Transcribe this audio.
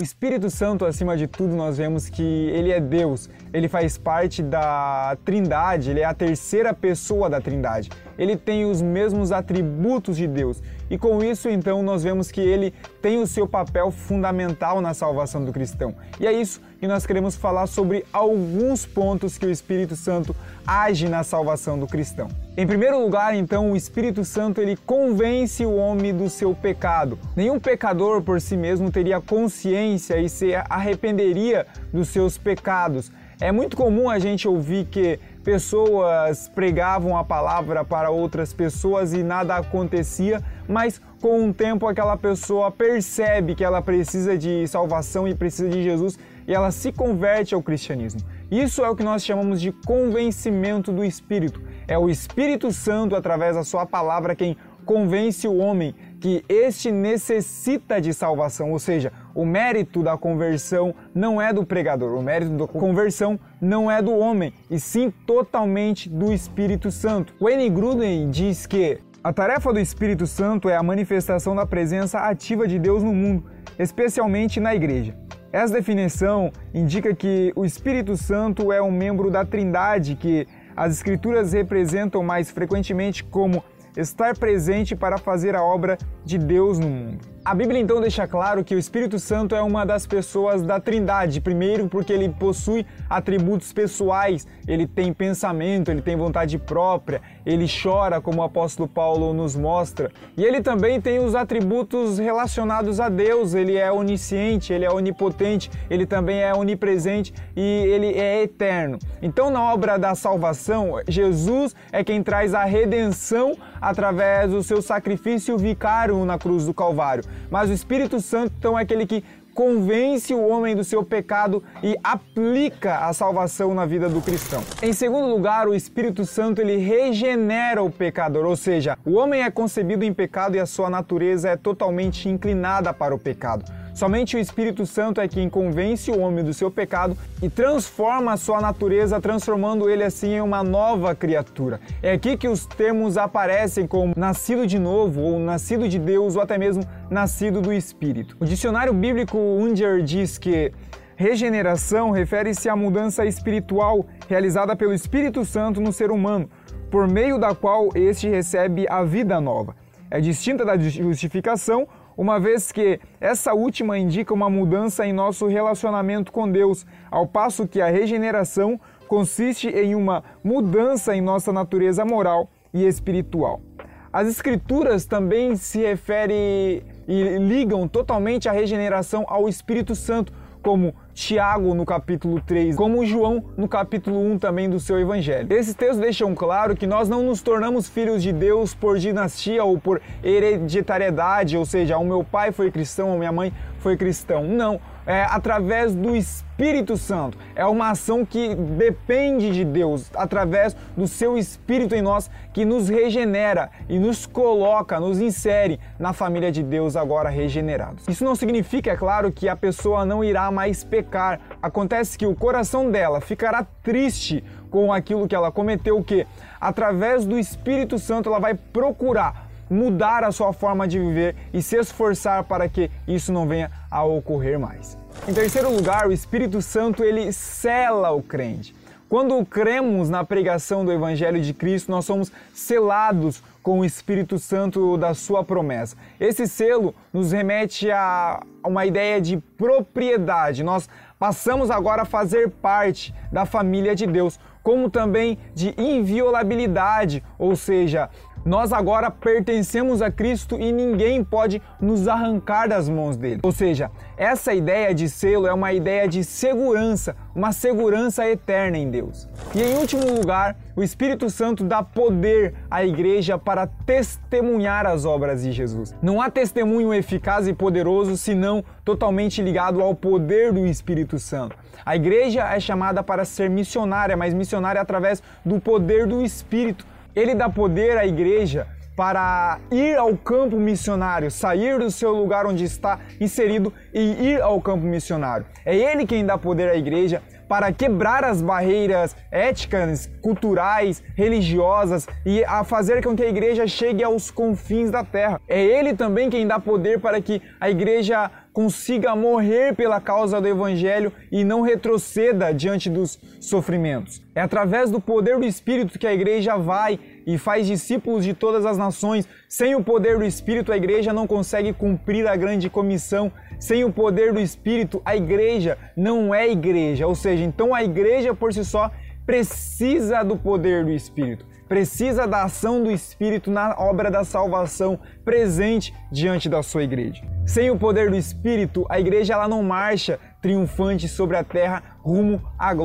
O Espírito Santo, acima de tudo, nós vemos que ele é Deus, ele faz parte da Trindade, ele é a terceira pessoa da Trindade. Ele tem os mesmos atributos de Deus. E com isso, então, nós vemos que ele tem o seu papel fundamental na salvação do cristão. E é isso que nós queremos falar sobre alguns pontos que o Espírito Santo age na salvação do cristão. Em primeiro lugar, então, o Espírito Santo ele convence o homem do seu pecado. Nenhum pecador por si mesmo teria consciência e se arrependeria dos seus pecados. É muito comum a gente ouvir que pessoas pregavam a palavra para outras pessoas e nada acontecia, mas com o tempo aquela pessoa percebe que ela precisa de salvação e precisa de Jesus e ela se converte ao cristianismo. Isso é o que nós chamamos de convencimento do Espírito. É o Espírito Santo, através da sua palavra, quem convence o homem que este necessita de salvação, ou seja, o mérito da conversão não é do pregador, o mérito da conversão não é do homem, e sim totalmente do Espírito Santo. Wayne Gruden diz que a tarefa do Espírito Santo é a manifestação da presença ativa de Deus no mundo, especialmente na igreja. Essa definição indica que o Espírito Santo é um membro da Trindade que as Escrituras representam mais frequentemente como estar presente para fazer a obra de Deus no mundo. A Bíblia então deixa claro que o Espírito Santo é uma das pessoas da Trindade. Primeiro, porque ele possui atributos pessoais, ele tem pensamento, ele tem vontade própria, ele chora, como o apóstolo Paulo nos mostra. E ele também tem os atributos relacionados a Deus, ele é onisciente, ele é onipotente, ele também é onipresente e ele é eterno. Então, na obra da salvação, Jesus é quem traz a redenção através do seu sacrifício vicário na cruz do Calvário. Mas o Espírito Santo, então, é aquele que convence o homem do seu pecado e aplica a salvação na vida do cristão. Em segundo lugar, o Espírito Santo ele regenera o pecador, ou seja, o homem é concebido em pecado e a sua natureza é totalmente inclinada para o pecado. Somente o Espírito Santo é quem convence o homem do seu pecado e transforma a sua natureza, transformando ele assim em uma nova criatura. É aqui que os termos aparecem como nascido de novo, ou nascido de Deus, ou até mesmo nascido do Espírito. O dicionário bíblico Unger diz que regeneração refere-se à mudança espiritual realizada pelo Espírito Santo no ser humano, por meio da qual este recebe a vida nova. É distinta da justificação, uma vez que essa última indica uma mudança em nosso relacionamento com Deus, ao passo que a regeneração consiste em uma mudança em nossa natureza moral e espiritual. As Escrituras também se referem e ligam totalmente a regeneração ao Espírito Santo, como Tiago no capítulo 3, como João no capítulo 1 também do seu evangelho. Esses textos deixam claro que nós não nos tornamos filhos de Deus por dinastia ou por hereditariedade, ou seja, o meu pai foi cristão, a minha mãe foi cristão. Não, é através do Espírito Santo. É uma ação que depende de Deus, através do seu Espírito em nós, que nos regenera e nos coloca, nos insere na família de Deus agora regenerados. Isso não significa, é claro, que a pessoa não irá mais pecar. Acontece que o coração dela ficará triste com aquilo que ela cometeu, que através do Espírito Santo ela vai procurar mudar a sua forma de viver e se esforçar para que isso não venha a ocorrer mais. Em terceiro lugar, o Espírito Santo ele cela o crente. Quando cremos na pregação do Evangelho de Cristo, nós somos selados com o Espírito Santo da sua promessa. Esse selo nos remete a uma ideia de propriedade. Nós passamos agora a fazer parte da família de Deus, como também de inviolabilidade, ou seja, nós agora pertencemos a Cristo e ninguém pode nos arrancar das mãos dele. Ou seja, essa ideia de selo é uma ideia de segurança, uma segurança eterna em Deus. E em último lugar, o Espírito Santo dá poder à igreja para testemunhar as obras de Jesus. Não há testemunho eficaz e poderoso senão totalmente ligado ao poder do Espírito Santo. A igreja é chamada para ser missionária, mas missionária através do poder do Espírito ele dá poder à igreja para ir ao campo missionário, sair do seu lugar onde está inserido e ir ao campo missionário. É ele quem dá poder à igreja para quebrar as barreiras éticas, culturais, religiosas e a fazer com que a igreja chegue aos confins da terra. É ele também quem dá poder para que a igreja consiga morrer pela causa do Evangelho e não retroceda diante dos sofrimentos. É através do poder do Espírito que a igreja vai e faz discípulos de todas as nações. Sem o poder do Espírito, a igreja não consegue cumprir a grande comissão. Sem o poder do Espírito, a igreja não é igreja. Ou seja, então a igreja por si só precisa do poder do Espírito, precisa da ação do Espírito na obra da salvação presente diante da sua igreja. Sem o poder do Espírito, a igreja ela não marcha triunfante sobre a terra rumo à glória.